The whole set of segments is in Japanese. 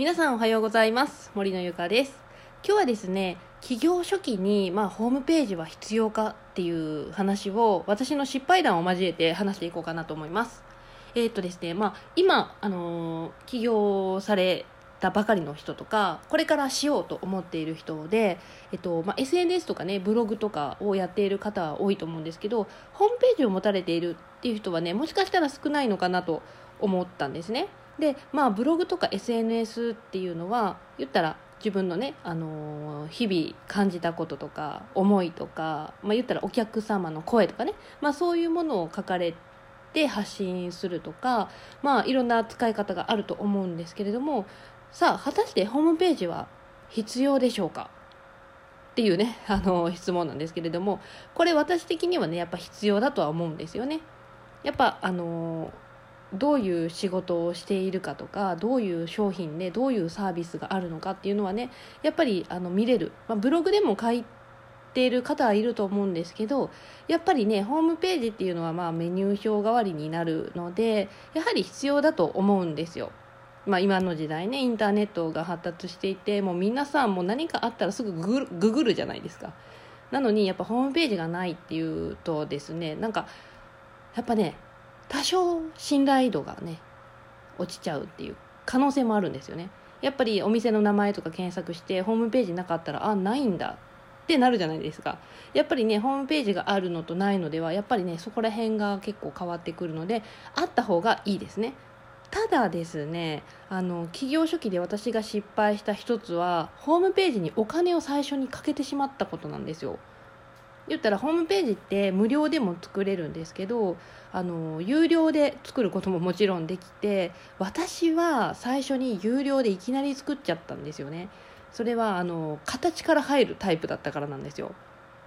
皆さんおはようございます。森のゆかです。今日はですね企業初期に、まあ、ホームページは必要かっていう話を私の失敗談を交えて話していこうかなと思います。えー、っとですねまあ今あの起業されたばかりの人とかこれからしようと思っている人で、えっとまあ、SNS とかねブログとかをやっている方は多いと思うんですけどホームページを持たれているっていう人はねもしかしたら少ないのかなと思ったんですね。でまあブログとか SNS っていうのは言ったら自分のね、あのー日々感じたこととか思いとか、まあ、言ったらお客様の声とかね、まあ、そういうものを書かれて発信するとか、まあ、いろんな使い方があると思うんですけれどもさあ果たしてホームページは必要でしょうか？っていうね、あの質問なんですけれどもこれ私的にはねやっぱ必要だとは思うんですよね。やっぱあのどういう仕事をしているかとかどういう商品でどういうサービスがあるのかっていうのはねやっぱりあの見れる、まあ、ブログでも書いている方はいると思うんですけどやっぱりねホームページっていうのはまあメニュー表代わりになるのでやはり必要だと思うんですよ。まあ、今の時代ねインターネットが発達していてもう皆さんも何かあったらすぐググググるじゃないですかなのにやっぱホームページがないっていうとですねなんかやっぱね多少信頼度がね落ちちゃうっていう可能性もあるんですよね。やっぱりお店の名前とか検索してホームページなかったらあないんだってなるじゃないですか。やっぱりねホームページがあるのとないのではやっぱりねそこら辺が結構変わってくるのであった方がいいですね。ただですねあの企業初期で私が失敗した一つはホームページにお金を最初にかけてしまったことなんですよ。言ったらホームページって無料でも作れるんですけどあの有料で作ることももちろんできて私は最初に有料でいきなり作っちゃったんですよね。それはあの形から入るタイプだったからなんですよ。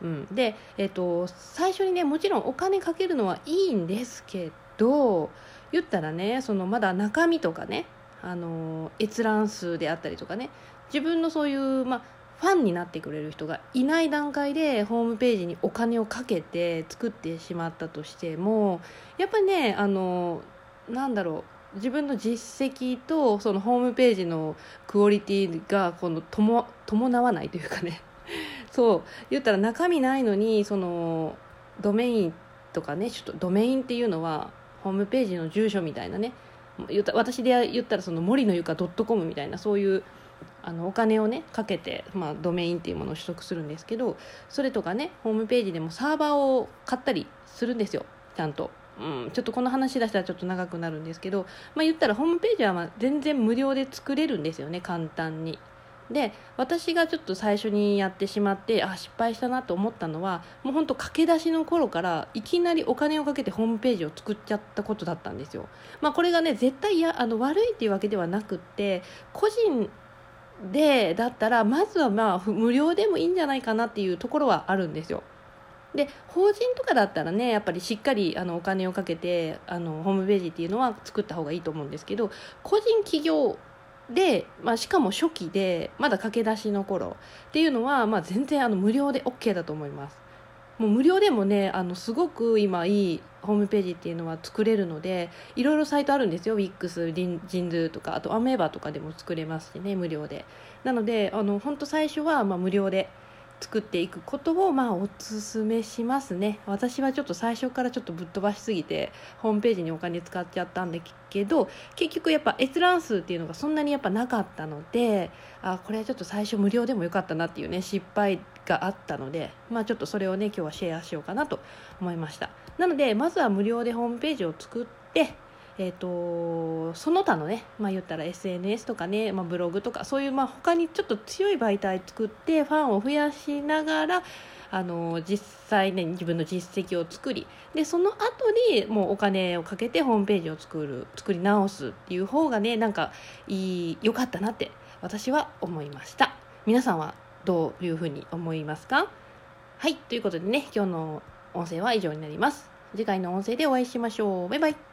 うん、で、えっと最初にねもちろんお金かけるのはいいんですけど言ったらねそのまだ中身とかねあの閲覧数であったりとかね自分のそういう、まあ、ファンになってくれる人がいない段階でホームページにお金をかけて作ってしまったとしてもやっぱりねあのなんだろう自分の実績とそのホームページのクオリティがこのとも伴わないというかね。そう。言ったら中身ないのにそのドメインとかねちょっとドメインっていうのはホームページの住所みたいなね。言った私で言ったらその森のゆか .com みたいなそういうあのお金をねかけて、まあ、ドメインっていうものを取得するんですけどそれとかねホームページでもサーバーを買ったりするんですよちゃんと。うん、ちょっとこの話出したらちょっと長くなるんですけど、まあ、言ったらホームページはま全然無料で作れるんですよね簡単に。で私がちょっと最初にやってしまってあ失敗したなと思ったのはもうほんと駆け出しの頃からいきなりお金をかけてホームページを作っちゃったことだったんですよ。まあ、これがね絶対やあの悪いっていうわけではなくって個人でだったらまずはまあ無料でもいいんじゃないかなっていうところはあるんですよ。で法人とかだったらねやっぱりしっかりあのお金をかけてあのホームページっていうのは作った方がいいと思うんですけど個人企業で、まあ、しかも初期でまだ駆け出しの頃っていうのは、まあ、全然あの無料で OK だと思いますもう無料でもねあのすごく今いいホームページっていうのは作れるのでいろいろサイトあるんですよ。WIX ジンジンズーとかあとアメーバとかでも作れますしね無料で。なのであの本当最初はま無料で作っていくことをまあおすめしますね。私はちょっと最初からちょっとぶっ飛ばしすぎてホームページにお金使っちゃったんだけど結局やっぱ閲覧数っていうのがそんなにやっぱなかったのであこれはちょっと最初無料でもよかったなっていうね失敗があったのでまあちょっとそれをね今日はシェアしようかなと思いました。なのでまずは無料でホームページを作ってえーと、その他のね、まあ、言ったら SNS とかね、まあ、ブログとかそういう、まあ、他にちょっと強い媒体作ってファンを増やしながらあの実際ね自分の実績を作りでその後にもうお金をかけてホームページを作る作り直すっていう方がねなんかいい良かったなって私は思いました。皆さんはどういうふうに思いますか？はいということでね今日の音声は以上になります。次回の音声でお会いしましょう。バイバイ。